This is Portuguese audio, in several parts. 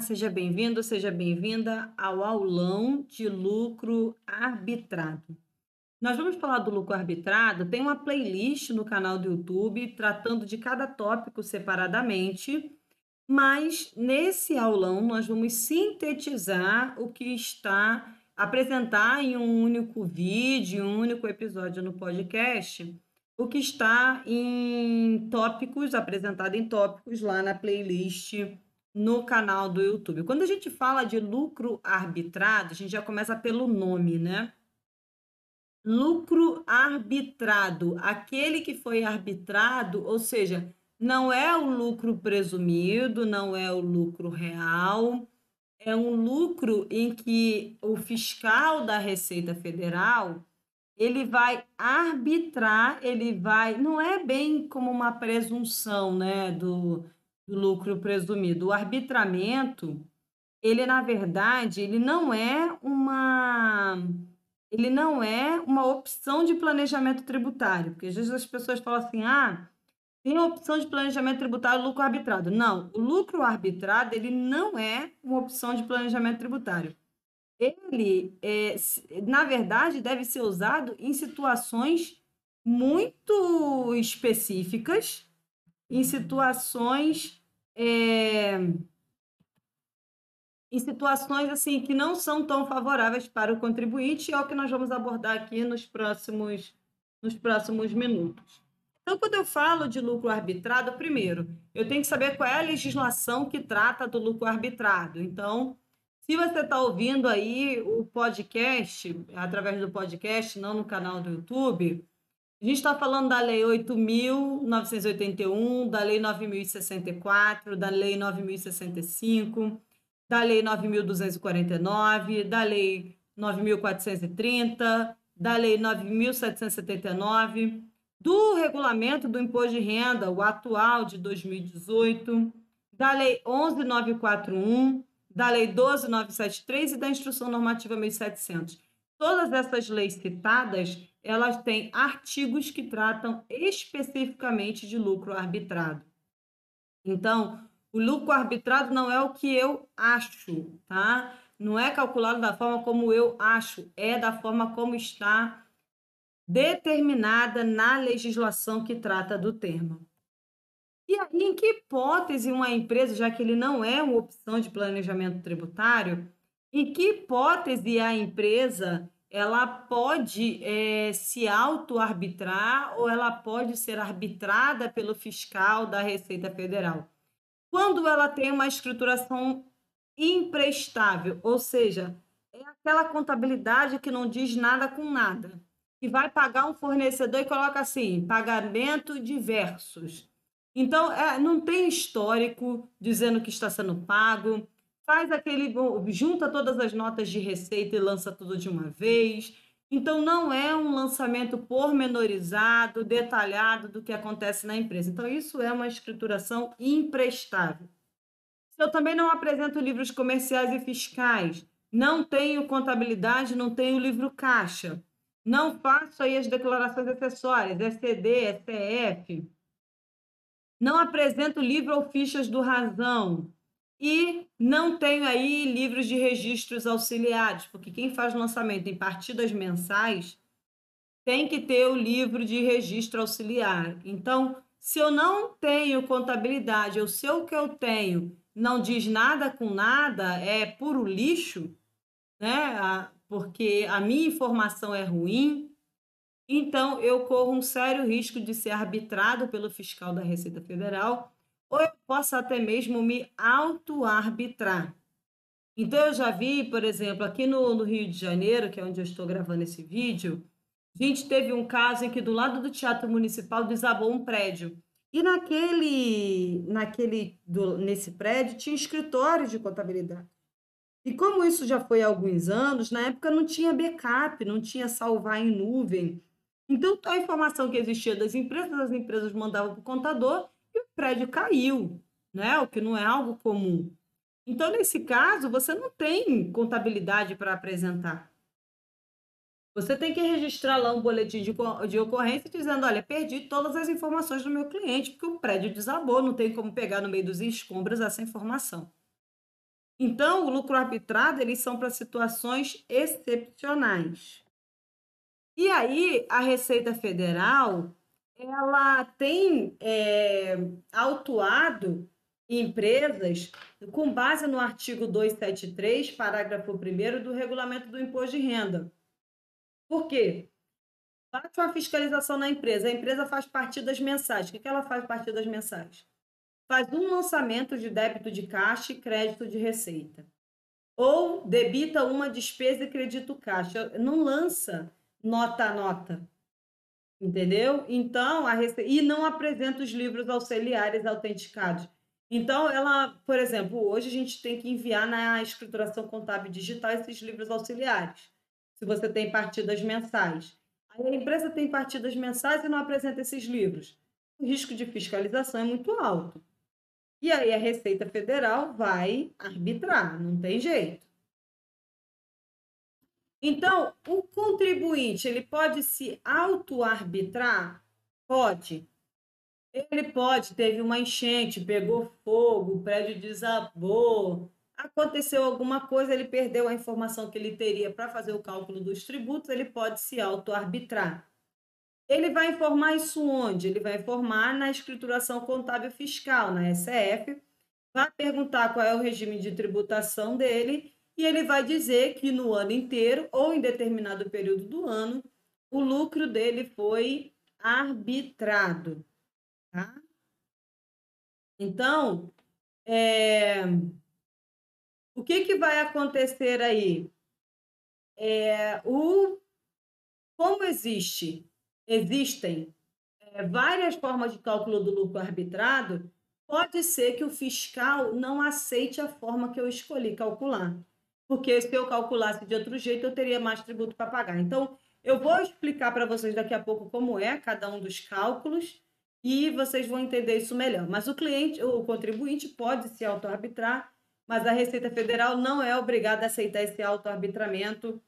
Seja bem-vindo, seja bem-vinda ao aulão de lucro arbitrado. Nós vamos falar do lucro arbitrado, tem uma playlist no canal do YouTube tratando de cada tópico separadamente, mas nesse aulão nós vamos sintetizar o que está apresentar em um único vídeo, um único episódio no podcast, o que está em tópicos, apresentado em tópicos lá na playlist no canal do YouTube. Quando a gente fala de lucro arbitrado, a gente já começa pelo nome, né? Lucro arbitrado, aquele que foi arbitrado, ou seja, não é o lucro presumido, não é o lucro real, é um lucro em que o fiscal da Receita Federal ele vai arbitrar, ele vai, não é bem como uma presunção, né, do do lucro presumido. O arbitramento, ele na verdade, ele não é uma ele não é uma opção de planejamento tributário, porque às vezes as pessoas falam assim: "Ah, tem opção de planejamento tributário lucro arbitrado". Não, o lucro arbitrado, ele não é uma opção de planejamento tributário. Ele, é, na verdade, deve ser usado em situações muito específicas em situações é, em situações assim que não são tão favoráveis para o contribuinte, é o que nós vamos abordar aqui nos próximos nos próximos minutos. Então, quando eu falo de lucro arbitrado, primeiro, eu tenho que saber qual é a legislação que trata do lucro arbitrado. Então, se você está ouvindo aí o podcast, através do podcast, não no canal do YouTube, a gente está falando da Lei 8.981, da Lei 9.064, da Lei 9.065, da Lei 9.249, da Lei 9.430, da Lei 9.779, do Regulamento do Imposto de Renda, o atual de 2018, da Lei 11.941, da Lei 12.973 e da Instrução Normativa 1.700. Todas essas leis citadas elas têm artigos que tratam especificamente de lucro arbitrado. Então, o lucro arbitrado não é o que eu acho, tá? Não é calculado da forma como eu acho, é da forma como está determinada na legislação que trata do termo. E aí, em que hipótese uma empresa, já que ele não é uma opção de planejamento tributário, em que hipótese a empresa ela pode é, se auto-arbitrar ou ela pode ser arbitrada pelo fiscal da Receita Federal. Quando ela tem uma escrituração imprestável, ou seja, é aquela contabilidade que não diz nada com nada, que vai pagar um fornecedor e coloca assim, pagamento diversos. Então, é, não tem histórico dizendo que está sendo pago, faz aquele, junta todas as notas de receita e lança tudo de uma vez. Então, não é um lançamento pormenorizado, detalhado do que acontece na empresa. Então, isso é uma escrituração imprestável. Eu também não apresento livros comerciais e fiscais, não tenho contabilidade, não tenho livro caixa, não faço aí as declarações acessórias, SCD, SCF, não apresento livro ou fichas do Razão, e não tenho aí livros de registros auxiliares, porque quem faz lançamento em partidas mensais tem que ter o livro de registro auxiliar. Então, se eu não tenho contabilidade, ou se o que eu tenho não diz nada com nada, é puro lixo, né? Porque a minha informação é ruim, então eu corro um sério risco de ser arbitrado pelo fiscal da Receita Federal ou eu posso até mesmo me auto-arbitrar. Então, eu já vi, por exemplo, aqui no, no, Rio de Janeiro, que é onde eu estou gravando esse vídeo, a gente teve um caso em que do lado do Teatro Municipal desabou um prédio. E naquele, naquele do, nesse prédio tinha escritório de contabilidade. E como isso já foi há alguns anos, na época não tinha backup, não tinha salvar em nuvem. Então, a informação que existia das empresas, as empresas mandavam para o contador prédio caiu, né? O que não é algo comum. Então, nesse caso, você não tem contabilidade para apresentar. Você tem que registrar lá um boletim de, de ocorrência dizendo: olha, perdi todas as informações do meu cliente, porque o prédio desabou, não tem como pegar no meio dos escombros essa informação. Então, o lucro arbitrado, eles são para situações excepcionais. E aí, a Receita Federal, ela tem é, autuado empresas com base no artigo 273, parágrafo 1 do Regulamento do Imposto de Renda. Por quê? Bate uma fiscalização na empresa, a empresa faz partidas mensais. O que ela faz partidas mensais? Faz um lançamento de débito de caixa e crédito de receita. Ou debita uma despesa e credito caixa. Não lança nota a nota. Entendeu? Então, a rece... e não apresenta os livros auxiliares autenticados. Então, ela, por exemplo, hoje a gente tem que enviar na escrituração contábil digital esses livros auxiliares, se você tem partidas mensais. Aí a empresa tem partidas mensais e não apresenta esses livros. O risco de fiscalização é muito alto. E aí a Receita Federal vai arbitrar, não tem jeito. Então, o contribuinte, ele pode se auto-arbitrar? Pode. Ele pode, teve uma enchente, pegou fogo, o prédio desabou, aconteceu alguma coisa, ele perdeu a informação que ele teria para fazer o cálculo dos tributos, ele pode se auto-arbitrar. Ele vai informar isso onde? Ele vai informar na escrituração contábil fiscal, na SF, vai perguntar qual é o regime de tributação dele e ele vai dizer que no ano inteiro ou em determinado período do ano, o lucro dele foi arbitrado. Tá? Então, é... o que, que vai acontecer aí? É, o... Como existe, existem é, várias formas de cálculo do lucro arbitrado, pode ser que o fiscal não aceite a forma que eu escolhi calcular. Porque se eu calculasse de outro jeito, eu teria mais tributo para pagar. Então, eu vou explicar para vocês daqui a pouco como é cada um dos cálculos e vocês vão entender isso melhor. Mas o cliente, o contribuinte pode se auto-arbitrar, mas a Receita Federal não é obrigada a aceitar esse auto-arbitramento.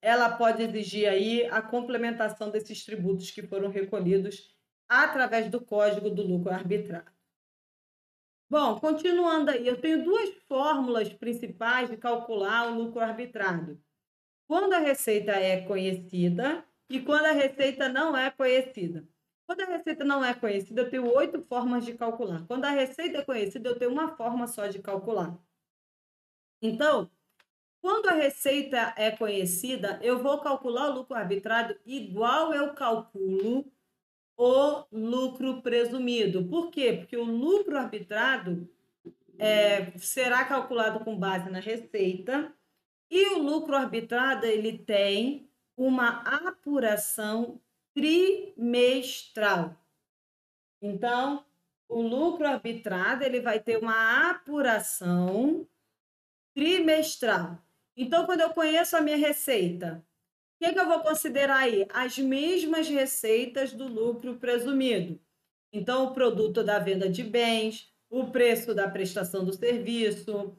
Ela pode exigir aí a complementação desses tributos que foram recolhidos através do Código do Lucro Arbitrado. Bom, continuando aí, eu tenho duas fórmulas principais de calcular o lucro arbitrado. Quando a receita é conhecida e quando a receita não é conhecida. Quando a receita não é conhecida, eu tenho oito formas de calcular. Quando a receita é conhecida, eu tenho uma forma só de calcular. Então, quando a receita é conhecida, eu vou calcular o lucro arbitrado igual eu calculo o lucro presumido. Por quê? Porque o lucro arbitrado é, será calculado com base na receita e o lucro arbitrado ele tem uma apuração trimestral. Então, o lucro arbitrado ele vai ter uma apuração trimestral. Então, quando eu conheço a minha receita, que, que eu vou considerar aí? As mesmas receitas do lucro presumido. Então, o produto da venda de bens, o preço da prestação do serviço,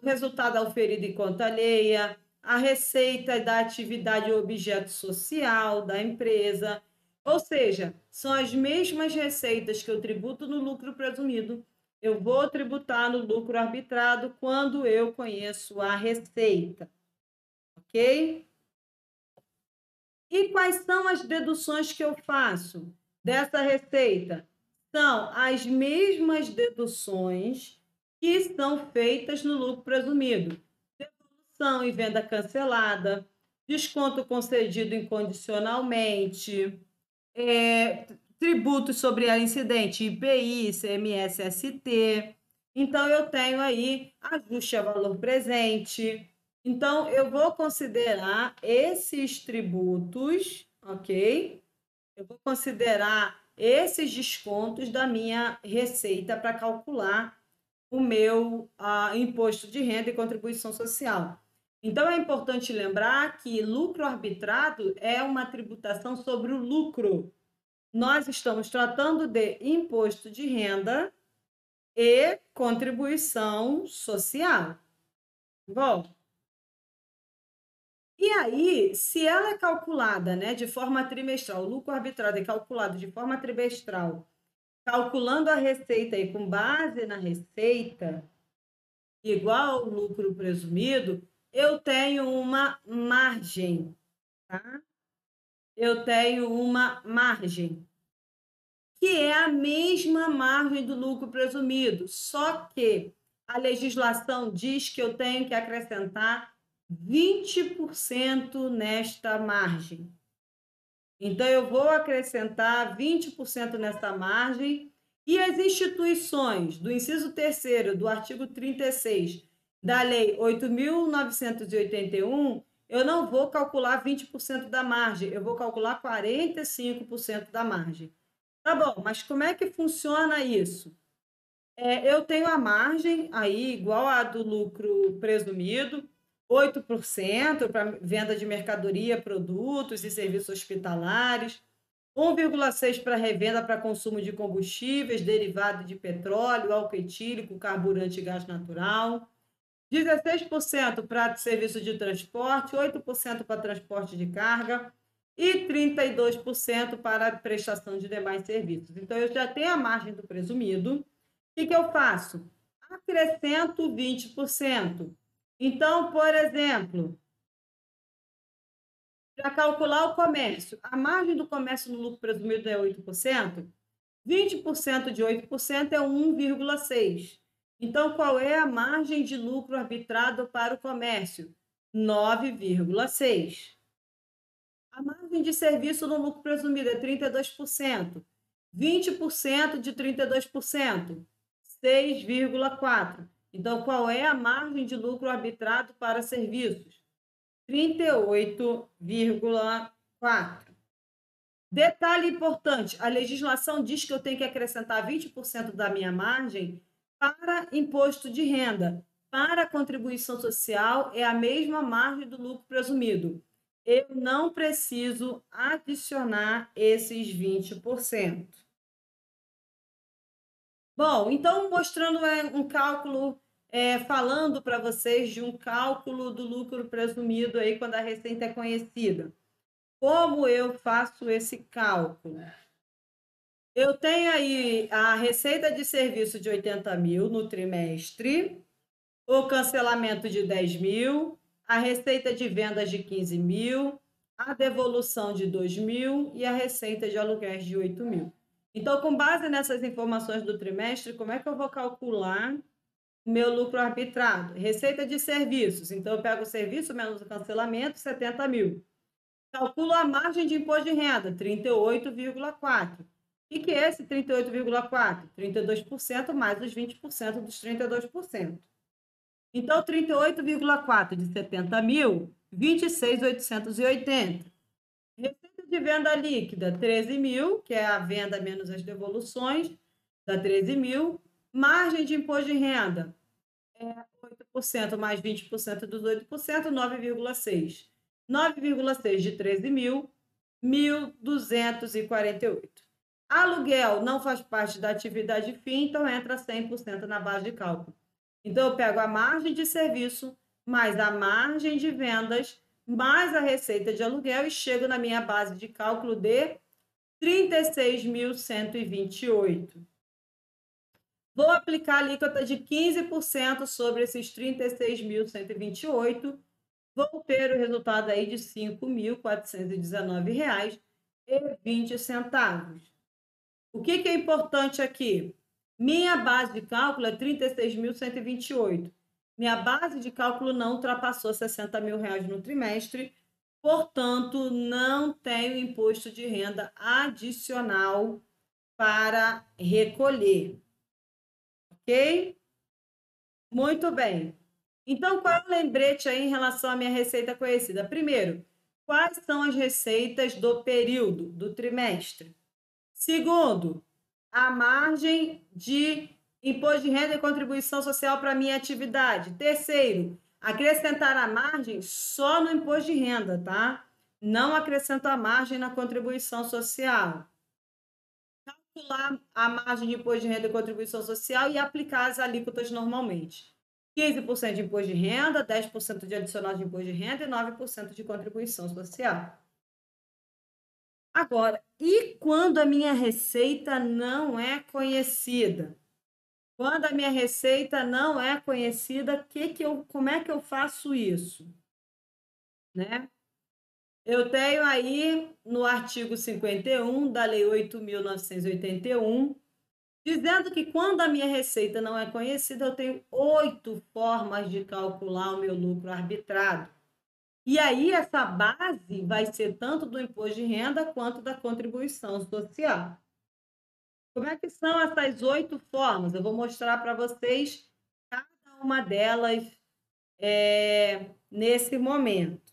o resultado auferido em conta alheia, a receita da atividade objeto social da empresa. Ou seja, são as mesmas receitas que eu tributo no lucro presumido, eu vou tributar no lucro arbitrado quando eu conheço a receita. Ok? E quais são as deduções que eu faço dessa receita? São as mesmas deduções que são feitas no lucro presumido devolução e venda cancelada, desconto concedido incondicionalmente, é, tributos sobre a incidente IPI, ICMS, ST. Então, eu tenho aí ajuste a valor presente. Então, eu vou considerar esses tributos, ok? Eu vou considerar esses descontos da minha receita para calcular o meu imposto de renda e contribuição social. Então, é importante lembrar que lucro arbitrado é uma tributação sobre o lucro. Nós estamos tratando de imposto de renda e contribuição social. Bom, e aí, se ela é calculada né, de forma trimestral, o lucro arbitrado é calculado de forma trimestral, calculando a receita e com base na receita, igual ao lucro presumido, eu tenho uma margem, tá? Eu tenho uma margem, que é a mesma margem do lucro presumido, só que a legislação diz que eu tenho que acrescentar 20% nesta margem. Então, eu vou acrescentar 20% nesta margem e as instituições do inciso 3 do artigo 36 da Lei 8.981, eu não vou calcular 20% da margem, eu vou calcular 45% da margem. Tá bom, mas como é que funciona isso? É, eu tenho a margem aí igual a do lucro presumido, 8% para venda de mercadoria, produtos e serviços hospitalares, 1,6% para revenda para consumo de combustíveis, derivado de petróleo, álcool etílico, carburante e gás natural, 16% para serviço de transporte, 8% para transporte de carga e 32% para prestação de demais serviços. Então, eu já tenho a margem do presumido. O que, que eu faço? Acrescento 20%. Então, por exemplo, para calcular o comércio, a margem do comércio no lucro presumido é 8%, 20% de 8% é 1,6%. Então, qual é a margem de lucro arbitrado para o comércio? 9,6%. A margem de serviço no lucro presumido é 32%. 20% de 32%, 6,4%. Então, qual é a margem de lucro arbitrado para serviços? 38,4. Detalhe importante: a legislação diz que eu tenho que acrescentar 20% da minha margem para imposto de renda. Para contribuição social, é a mesma margem do lucro presumido. Eu não preciso adicionar esses 20%. Bom, então, mostrando é, um cálculo é, falando para vocês de um cálculo do lucro presumido aí quando a receita é conhecida. Como eu faço esse cálculo? Eu tenho aí a receita de serviço de 80 mil no trimestre, o cancelamento de 10 mil, a receita de vendas de 15 mil, a devolução de 2 mil e a receita de aluguéis de 8 mil. Então, com base nessas informações do trimestre, como é que eu vou calcular meu lucro arbitrado. Receita de serviços. Então, eu pego o serviço menos o cancelamento, 70 mil. Calculo a margem de imposto de renda, 38,4. O que é esse 38,4? 32% mais os 20% dos 32%. Então, 38,4 de 70 mil, 26,880. De venda líquida, 13 mil, que é a venda menos as devoluções, dá 13 mil. Margem de imposto de renda é 8% mais 20% dos 8%, 9,6%. 9,6% de 13 mil, 1.248. Aluguel não faz parte da atividade fim, então entra 100% na base de cálculo. Então, eu pego a margem de serviço, mais a margem de vendas, mais a receita de aluguel e chego na minha base de cálculo de 36.128. Vou aplicar a alíquota de 15% sobre esses 36.128. Vou ter o resultado aí de R$ 5.419,20. O que, que é importante aqui? Minha base de cálculo é 36.128. Minha base de cálculo não ultrapassou 60 mil reais no trimestre, portanto, não tenho imposto de renda adicional para recolher ok? Muito bem. Então, qual é o lembrete aí em relação à minha receita conhecida? Primeiro, quais são as receitas do período, do trimestre? Segundo, a margem de imposto de renda e contribuição social para minha atividade. Terceiro, acrescentar a margem só no imposto de renda, tá? Não acrescento a margem na contribuição social calcular a margem de imposto de renda e contribuição social e aplicar as alíquotas normalmente. 15% de imposto de renda, 10% de adicional de imposto de renda e 9% de contribuição social. Agora, e quando a minha receita não é conhecida? Quando a minha receita não é conhecida, que que eu, como é que eu faço isso? Né? Eu tenho aí no artigo 51 da Lei 8.981, dizendo que quando a minha receita não é conhecida, eu tenho oito formas de calcular o meu lucro arbitrado. E aí, essa base vai ser tanto do imposto de renda quanto da contribuição social. Como é que são essas oito formas? Eu vou mostrar para vocês cada uma delas é, nesse momento.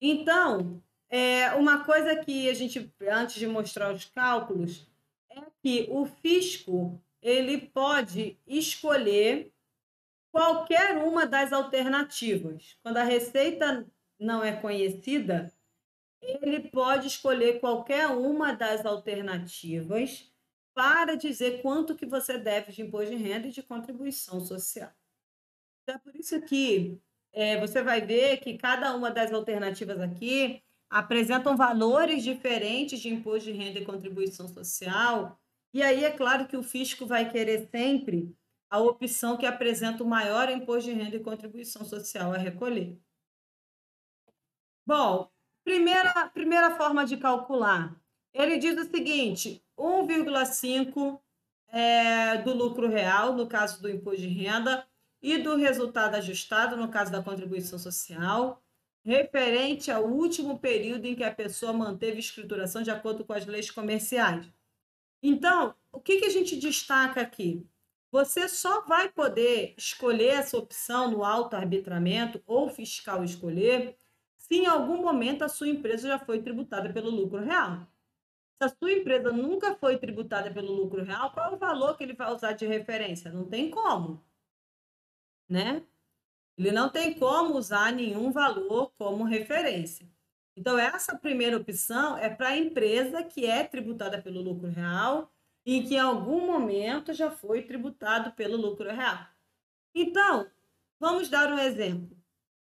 Então, é, uma coisa que a gente, antes de mostrar os cálculos, é que o fisco ele pode escolher qualquer uma das alternativas. Quando a receita não é conhecida, ele pode escolher qualquer uma das alternativas para dizer quanto que você deve de imposto de renda e de contribuição social. Então, é por isso que é, você vai ver que cada uma das alternativas aqui apresentam valores diferentes de imposto de renda e contribuição social. E aí é claro que o fisco vai querer sempre a opção que apresenta o maior imposto de renda e contribuição social a recolher. Bom, primeira, primeira forma de calcular. Ele diz o seguinte: 1,5 é, do lucro real, no caso do imposto de renda, e do resultado ajustado, no caso da contribuição social, referente ao último período em que a pessoa manteve escrituração de acordo com as leis comerciais. Então, o que, que a gente destaca aqui? Você só vai poder escolher essa opção no auto-arbitramento ou fiscal escolher se em algum momento a sua empresa já foi tributada pelo lucro real. Se a sua empresa nunca foi tributada pelo lucro real, qual é o valor que ele vai usar de referência? Não tem como. Né? Ele não tem como usar nenhum valor como referência. Então, essa primeira opção é para a empresa que é tributada pelo lucro real e que em algum momento já foi tributado pelo lucro real. Então, vamos dar um exemplo.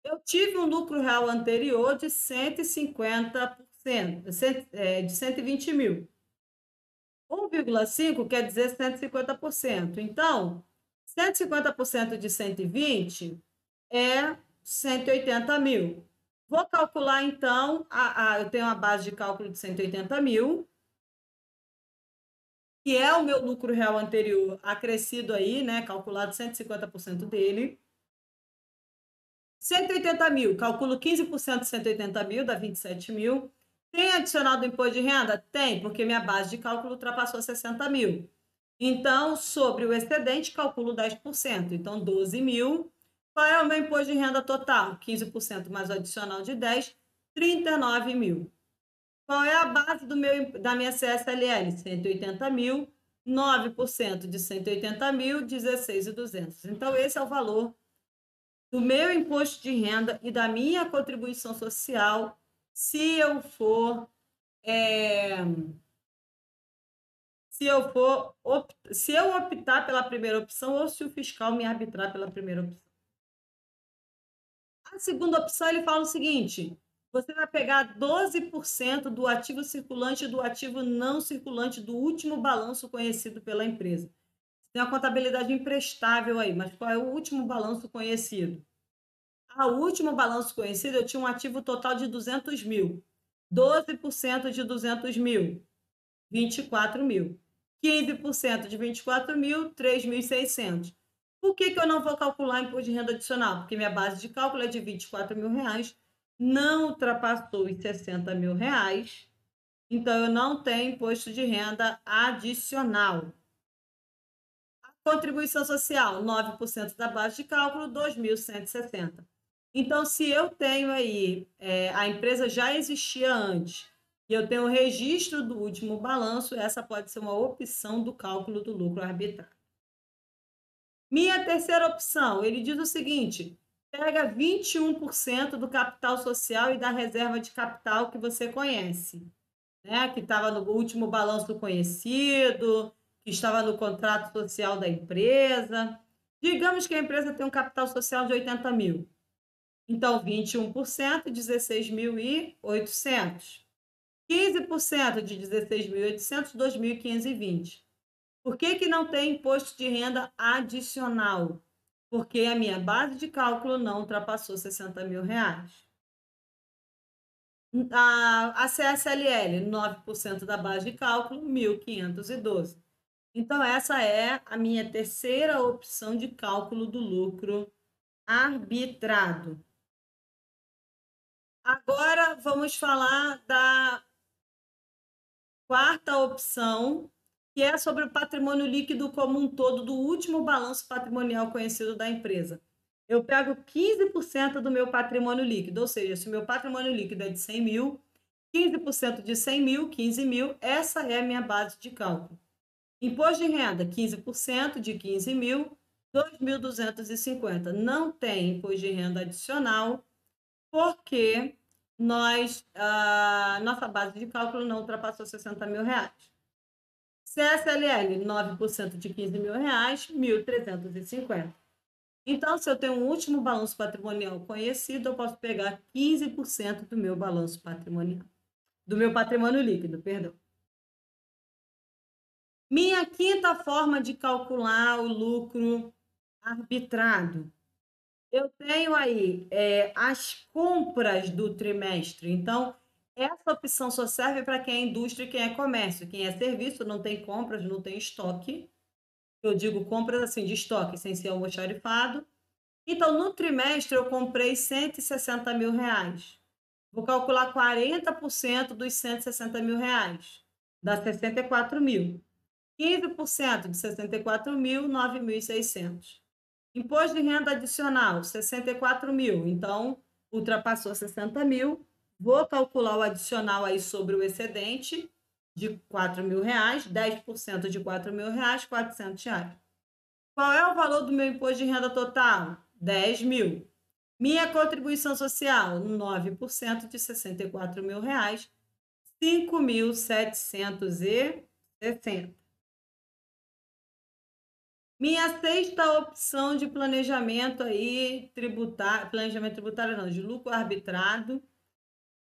Eu tive um lucro real anterior de 150%, é, de 120 mil. 1,5 quer dizer 150%. Então, 150% de 120 é 180 mil. Vou calcular, então, a, a, eu tenho uma base de cálculo de 180 mil, que é o meu lucro real anterior acrescido aí, né? Calculado 150% dele. 180 mil, calculo 15% de 180 mil, dá 27 mil. Tem adicional do imposto de renda? Tem, porque minha base de cálculo ultrapassou 60 mil. Então, sobre o excedente, calculo 10%. Então, 12 mil. Qual é o meu imposto de renda total? 15% mais o adicional de 10, 39 mil. Qual é a base do meu, da minha CSLL? 180 mil, 9% de 180 mil, 16,200. Então, esse é o valor do meu imposto de renda e da minha contribuição social se eu for é, se eu for se eu optar pela primeira opção ou se o fiscal me arbitrar pela primeira opção. A segunda opção ele fala o seguinte: você vai pegar 12% do ativo circulante e do ativo não circulante do último balanço conhecido pela empresa. Tem a contabilidade imprestável aí, mas qual é o último balanço conhecido? O último balanço conhecido, eu tinha um ativo total de 200 mil. 12% de 200 mil, 24 mil. 15% de 24 mil, 3.600. Por que, que eu não vou calcular imposto de renda adicional? Porque minha base de cálculo é de 24 mil reais não ultrapassou os 60 mil reais, então eu não tenho imposto de renda adicional. Contribuição social, 9% da base de cálculo, 2.160. Então, se eu tenho aí, é, a empresa já existia antes, e eu tenho o registro do último balanço, essa pode ser uma opção do cálculo do lucro arbitrário. Minha terceira opção, ele diz o seguinte: pega 21% do capital social e da reserva de capital que você conhece, né? que estava no último balanço conhecido, que estava no contrato social da empresa. Digamos que a empresa tem um capital social de 80 mil. Então, 21%, 16.800. 15% de 16.800, 2.520. Por que, que não tem imposto de renda adicional? Porque a minha base de cálculo não ultrapassou 60 mil reais. A, a CSLL, 9% da base de cálculo, 1.512. Então, essa é a minha terceira opção de cálculo do lucro arbitrado. Agora, vamos falar da quarta opção, que é sobre o patrimônio líquido como um todo do último balanço patrimonial conhecido da empresa. Eu pego 15% do meu patrimônio líquido, ou seja, se o meu patrimônio líquido é de 100 mil, 15% de 100 mil, 15 mil, essa é a minha base de cálculo. Imposto de renda, 15% de 15 mil, 2.250. Não tem imposto de renda adicional, porque nós, a nossa base de cálculo não ultrapassou 60 mil reais. CSLL, 9% de 15 mil reais, 1.350. Então, se eu tenho um último balanço patrimonial conhecido, eu posso pegar 15% do meu balanço patrimonial, do meu patrimônio líquido, perdão. Minha quinta forma de calcular o lucro arbitrado. Eu tenho aí é, as compras do trimestre. Então, essa opção só serve para quem é indústria e quem é comércio. Quem é serviço não tem compras, não tem estoque eu digo compras assim de estoque, sem ser almoxarifado. Então, no trimestre, eu comprei 160 mil reais. Vou calcular 40% dos 160 mil reais. Dá 64 mil. 15% de 64 mil, 9.600. Imposto de renda adicional, 64 mil. Então, ultrapassou 60 mil. Vou calcular o adicional aí sobre o excedente de 4 mil reais, 10% de 4 mil reais, 400 reais. Qual é o valor do meu imposto de renda total? 10 mil. Minha contribuição social, 9% de 64 mil reais, 5.760. Minha sexta opção de planejamento aí, tributário, planejamento tributário não, de lucro arbitrado,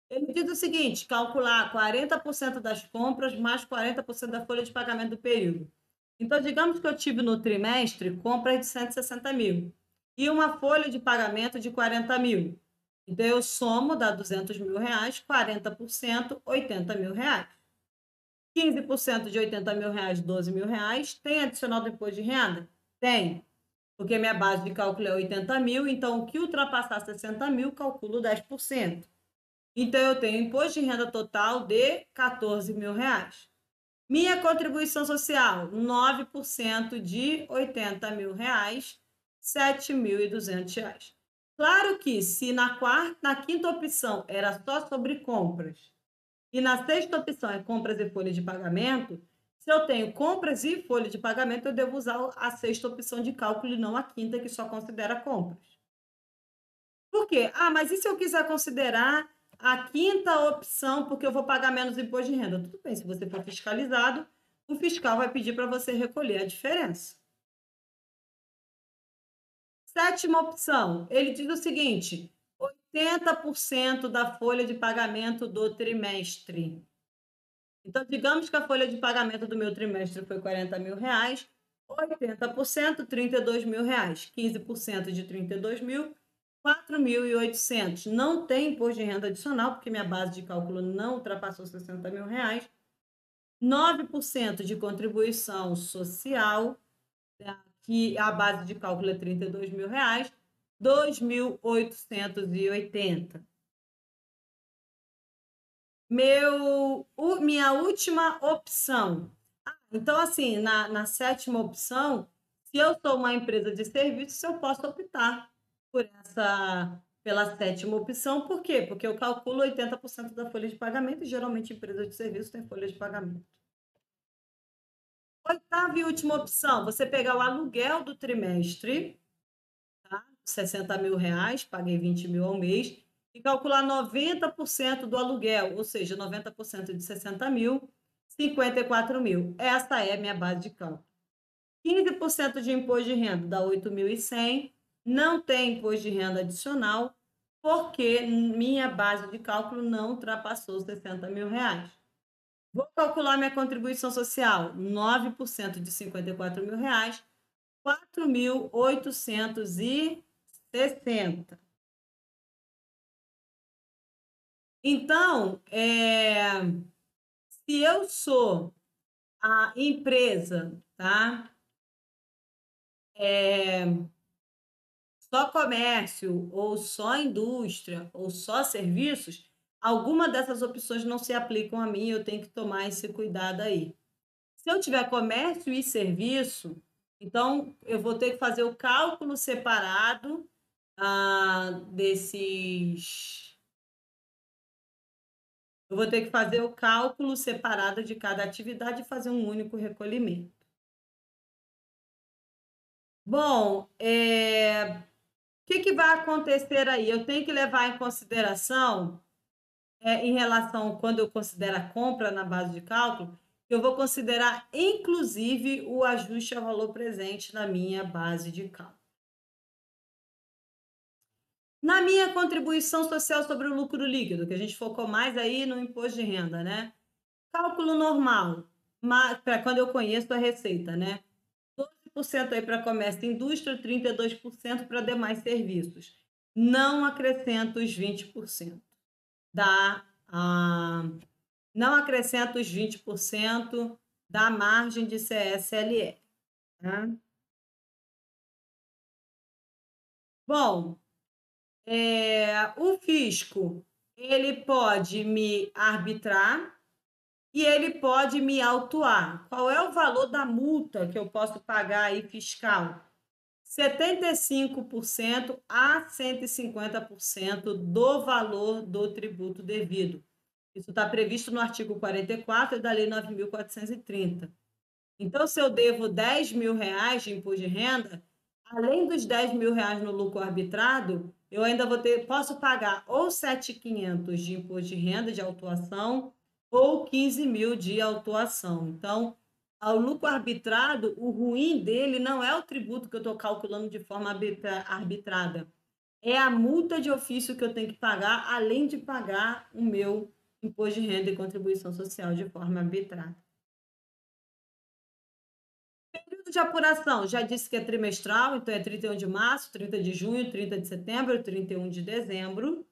ele diz o seguinte: calcular 40% das compras mais 40% da folha de pagamento do período. Então, digamos que eu tive no trimestre compras de 160 mil e uma folha de pagamento de 40 mil. Então, eu somo, dá 200 mil reais, 40%, 80 mil reais. 15% de 80 mil reais, 12 mil reais. Tem adicional do imposto de renda? Tem. Porque minha base de cálculo é 80 mil, então o que ultrapassar 60 mil, calculo 10%. Então, eu tenho imposto de renda total de 14 mil reais. Minha contribuição social, 9% de 80 mil reais, 7.200 reais. Claro que se na quarta, na quinta opção era só sobre compras e na sexta opção é compras e folha de pagamento, se eu tenho compras e folha de pagamento, eu devo usar a sexta opção de cálculo e não a quinta, que só considera compras. Por quê? Ah, mas e se eu quiser considerar a quinta opção, porque eu vou pagar menos imposto de renda. Tudo bem, se você for fiscalizado, o fiscal vai pedir para você recolher a diferença. Sétima opção, ele diz o seguinte: 80% da folha de pagamento do trimestre. Então, digamos que a folha de pagamento do meu trimestre foi 40 mil reais, 80%, 32 mil reais. 15% de 32 mil, 4.800. Não tem imposto de renda adicional, porque minha base de cálculo não ultrapassou 60 mil reais. 9% de contribuição social, né, que a base de cálculo é 32 mil reais, 2.880. Meu, minha última opção. Ah, então, assim, na, na sétima opção, se eu sou uma empresa de serviços, eu posso optar por essa pela sétima opção. Por quê? Porque eu calculo 80% da folha de pagamento e geralmente empresa de serviço tem folha de pagamento. Oitava e última opção, você pegar o aluguel do trimestre? 60 mil reais, paguei 20 mil ao mês, e calcular 90% do aluguel, ou seja, 90% de 60 mil, 54 mil. Essa é a minha base de cálculo. 15% de imposto de renda dá 8.100, não tem imposto de renda adicional, porque minha base de cálculo não ultrapassou 60 mil reais. Vou calcular minha contribuição social. 9% de 54 mil reais, 4.860. Então, é, se eu sou a empresa, tá? É, só comércio, ou só indústria, ou só serviços, alguma dessas opções não se aplicam a mim, eu tenho que tomar esse cuidado aí. Se eu tiver comércio e serviço, então eu vou ter que fazer o cálculo separado ah, desses. Eu vou ter que fazer o cálculo separado de cada atividade e fazer um único recolhimento. Bom, é... o que, que vai acontecer aí? Eu tenho que levar em consideração, é, em relação, quando eu considero a compra na base de cálculo, eu vou considerar, inclusive, o ajuste ao valor presente na minha base de cálculo. Na minha contribuição social sobre o lucro líquido, que a gente focou mais aí no imposto de renda, né? Cálculo normal, para quando eu conheço a receita, né? 12% aí para comércio e indústria, 32% para demais serviços. Não acrescento os 20%. Dá, ah, não acrescento os 20% da margem de CSLL. Tá? Bom, é, o fisco ele pode me arbitrar e ele pode me autuar. Qual é o valor da multa que eu posso pagar aí fiscal? 75% a 150% do valor do tributo devido. Isso está previsto no artigo 44 da Lei 9.430. Então, se eu devo 10 mil reais de imposto de renda, além dos 10 mil reais no lucro arbitrado, eu ainda vou ter, posso pagar ou 7.500 de imposto de renda de autuação ou 15 mil de autuação. Então, ao lucro arbitrado, o ruim dele não é o tributo que eu estou calculando de forma arbitrada, é a multa de ofício que eu tenho que pagar, além de pagar o meu imposto de renda e contribuição social de forma arbitrada. De apuração, já disse que é trimestral, então é 31 de março, 30 de junho, 30 de setembro, 31 de dezembro.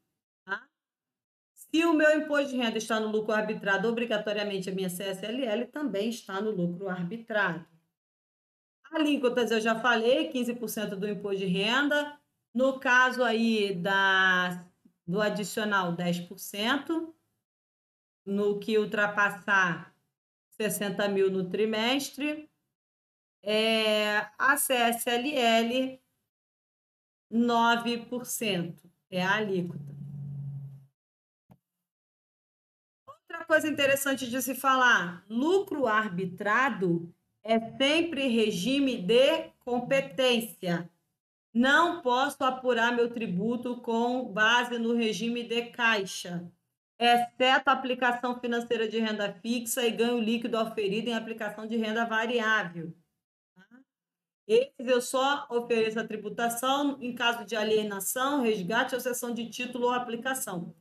Se o meu imposto de renda está no lucro arbitrado, obrigatoriamente a minha CSLL também está no lucro arbitrado. Alíquotas eu já falei, 15% do imposto de renda. No caso aí da, do adicional, 10%. No que ultrapassar 60 mil no trimestre. É, a CSLL, 9% é a alíquota. Outra coisa interessante de se falar: lucro arbitrado é sempre regime de competência. Não posso apurar meu tributo com base no regime de caixa, exceto aplicação financeira de renda fixa e ganho líquido oferido em aplicação de renda variável. Esses eu só ofereço a tributação em caso de alienação, resgate ou cessão de título ou aplicação.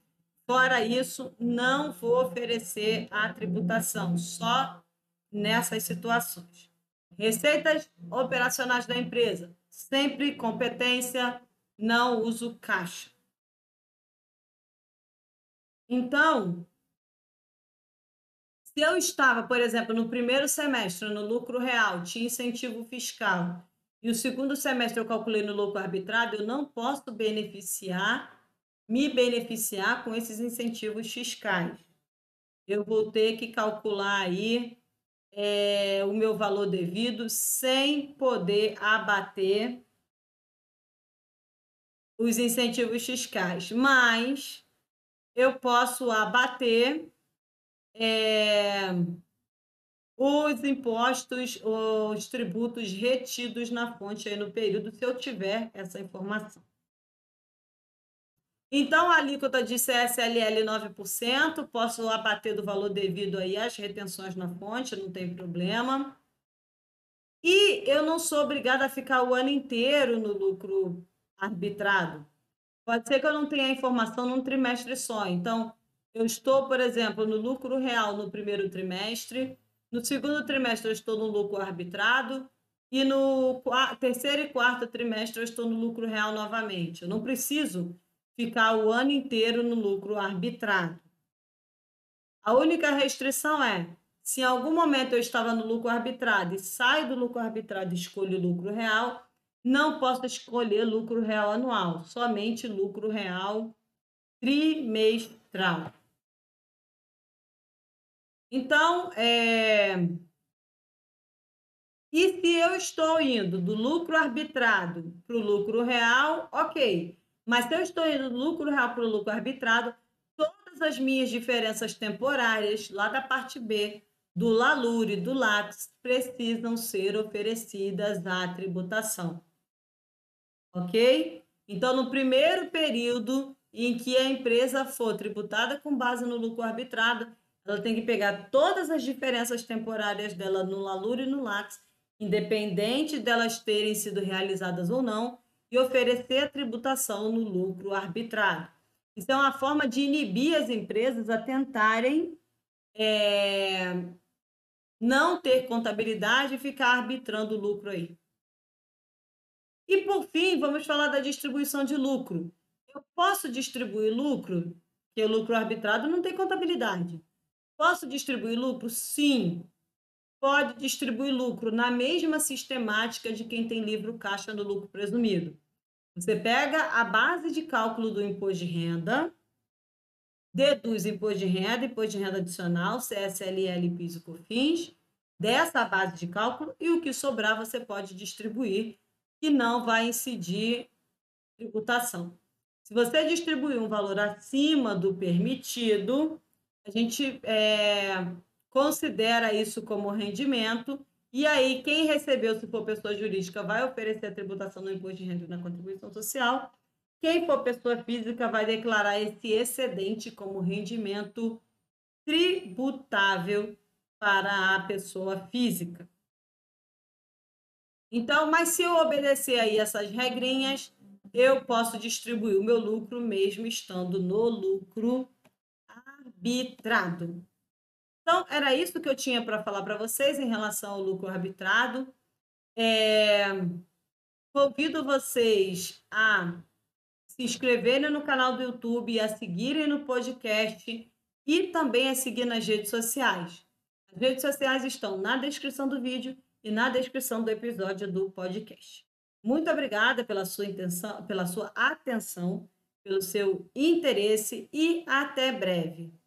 Fora isso, não vou oferecer a tributação, só nessas situações. Receitas operacionais da empresa, sempre competência, não uso caixa. Então, se eu estava, por exemplo, no primeiro semestre no lucro real, tinha incentivo fiscal, e o segundo semestre eu calculei no lucro arbitrado, eu não posso beneficiar me beneficiar com esses incentivos fiscais. Eu vou ter que calcular aí é, o meu valor devido sem poder abater os incentivos fiscais, mas eu posso abater é, os impostos, os tributos retidos na fonte aí no período, se eu tiver essa informação. Então, a alíquota de CSLL 9%, posso abater do valor devido aí às retenções na fonte, não tem problema. E eu não sou obrigada a ficar o ano inteiro no lucro arbitrado. Pode ser que eu não tenha informação num trimestre só. Então, eu estou, por exemplo, no lucro real no primeiro trimestre, no segundo trimestre eu estou no lucro arbitrado e no terceiro e quarto trimestre eu estou no lucro real novamente. Eu não preciso ficar o ano inteiro no lucro arbitrado. A única restrição é, se em algum momento eu estava no lucro arbitrado e saio do lucro arbitrado e escolho lucro real, não posso escolher lucro real anual, somente lucro real trimestral. Então, é... e se eu estou indo do lucro arbitrado para o lucro real, ok. Mas se eu estou indo do lucro real para o lucro arbitrado, todas as minhas diferenças temporárias, lá da parte B, do LALURE e do LATS, precisam ser oferecidas à tributação. Ok? Então, no primeiro período em que a empresa for tributada com base no lucro arbitrado, ela tem que pegar todas as diferenças temporárias dela no LALURE e no LATS, independente delas terem sido realizadas ou não, e oferecer a tributação no lucro arbitrado. Isso é uma forma de inibir as empresas a tentarem é, não ter contabilidade e ficar arbitrando o lucro aí. E por fim, vamos falar da distribuição de lucro. Eu posso distribuir lucro, porque o lucro arbitrado não tem contabilidade. Posso distribuir lucro? Sim. Pode distribuir lucro na mesma sistemática de quem tem livro caixa no lucro presumido. Você pega a base de cálculo do imposto de renda, deduz imposto de renda, imposto de renda adicional, CSLL, PIS e COFINS, dessa base de cálculo, e o que sobrar você pode distribuir, que não vai incidir tributação. Se você distribuir um valor acima do permitido, a gente é, considera isso como rendimento e aí, quem recebeu, se for pessoa jurídica, vai oferecer a tributação no imposto de renda e na contribuição social. Quem for pessoa física vai declarar esse excedente como rendimento tributável para a pessoa física. Então, mas se eu obedecer aí essas regrinhas, eu posso distribuir o meu lucro mesmo estando no lucro arbitrado. Então, era isso que eu tinha para falar para vocês em relação ao lucro arbitrado. É... Convido vocês a se inscreverem no canal do YouTube, a seguirem no podcast e também a seguir nas redes sociais. As redes sociais estão na descrição do vídeo e na descrição do episódio do podcast. Muito obrigada pela sua intenção, pela sua atenção, pelo seu interesse e até breve.